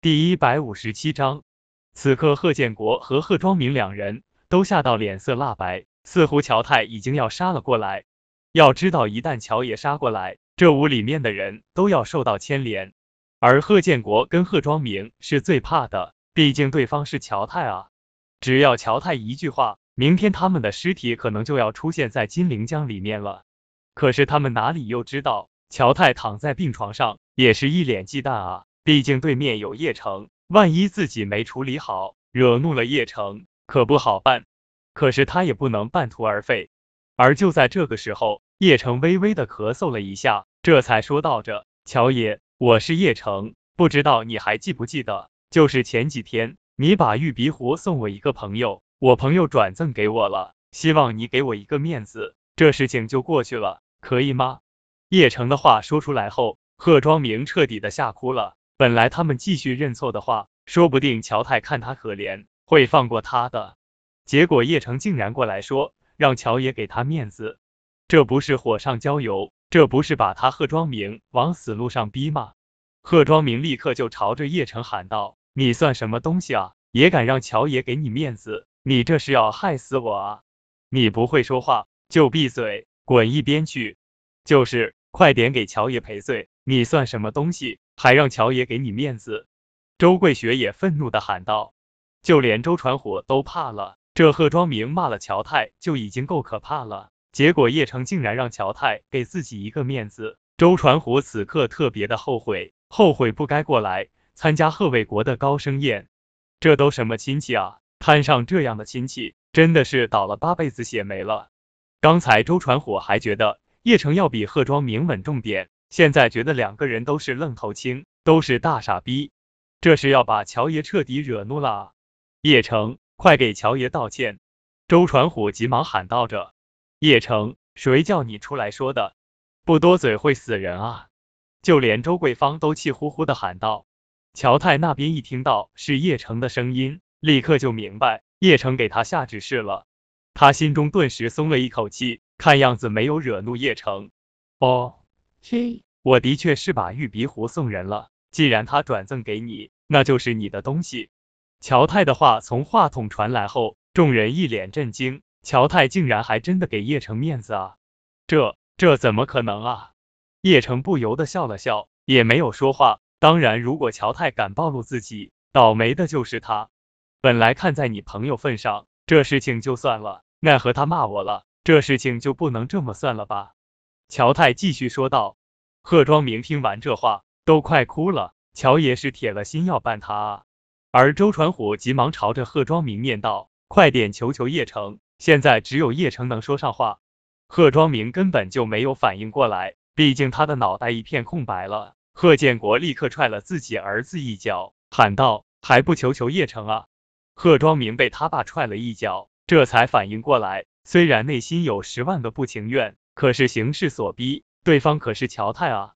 第一百五十七章，此刻贺建国和贺庄明两人都吓到脸色蜡白，似乎乔太已经要杀了过来。要知道，一旦乔爷杀过来，这屋里面的人都要受到牵连。而贺建国跟贺庄明是最怕的，毕竟对方是乔太啊。只要乔太一句话，明天他们的尸体可能就要出现在金陵江里面了。可是他们哪里又知道，乔太躺在病床上，也是一脸忌惮啊。毕竟对面有叶城，万一自己没处理好，惹怒了叶城，可不好办。可是他也不能半途而废。而就在这个时候，叶城微微的咳嗽了一下，这才说道着：“乔爷，我是叶城，不知道你还记不记得，就是前几天你把玉鼻壶送我一个朋友，我朋友转赠给我了，希望你给我一个面子，这事情就过去了，可以吗？”叶城的话说出来后，贺庄明彻底的吓哭了。本来他们继续认错的话，说不定乔太看他可怜，会放过他的。结果叶城竟然过来说，让乔爷给他面子，这不是火上浇油，这不是把他贺庄明往死路上逼吗？贺庄明立刻就朝着叶城喊道：“你算什么东西啊？也敢让乔爷给你面子？你这是要害死我啊！你不会说话就闭嘴，滚一边去！就是，快点给乔爷赔罪！你算什么东西？”还让乔爷给你面子？周桂雪也愤怒的喊道。就连周传虎都怕了，这贺庄明骂了乔太就已经够可怕了，结果叶城竟然让乔太给自己一个面子。周传虎此刻特别的后悔，后悔不该过来参加贺卫国的高升宴。这都什么亲戚啊？摊上这样的亲戚，真的是倒了八辈子血霉了。刚才周传虎还觉得叶城要比贺庄明稳重点。现在觉得两个人都是愣头青，都是大傻逼，这是要把乔爷彻底惹怒了啊！叶城，快给乔爷道歉！周传虎急忙喊道着。叶城，谁叫你出来说的？不多嘴会死人啊！就连周桂芳都气呼呼的喊道。乔太那边一听到是叶城的声音，立刻就明白叶城给他下指示了，他心中顿时松了一口气，看样子没有惹怒叶城。哦。嘿，我的确是把玉鼻壶送人了。既然他转赠给你，那就是你的东西。乔太的话从话筒传来后，众人一脸震惊。乔太竟然还真的给叶城面子啊！这这怎么可能啊？叶城不由得笑了笑，也没有说话。当然，如果乔太敢暴露自己，倒霉的就是他。本来看在你朋友份上，这事情就算了，奈何他骂我了，这事情就不能这么算了吧？乔太继续说道。贺庄明听完这话，都快哭了。乔爷是铁了心要办他啊！而周传虎急忙朝着贺庄明念道：“快点求求叶城，现在只有叶城能说上话。”贺庄明根本就没有反应过来，毕竟他的脑袋一片空白了。贺建国立刻踹了自己儿子一脚，喊道：“还不求求叶城啊！”贺庄明被他爸踹了一脚，这才反应过来，虽然内心有十万个不情愿。可是形势所逼，对方可是乔泰啊。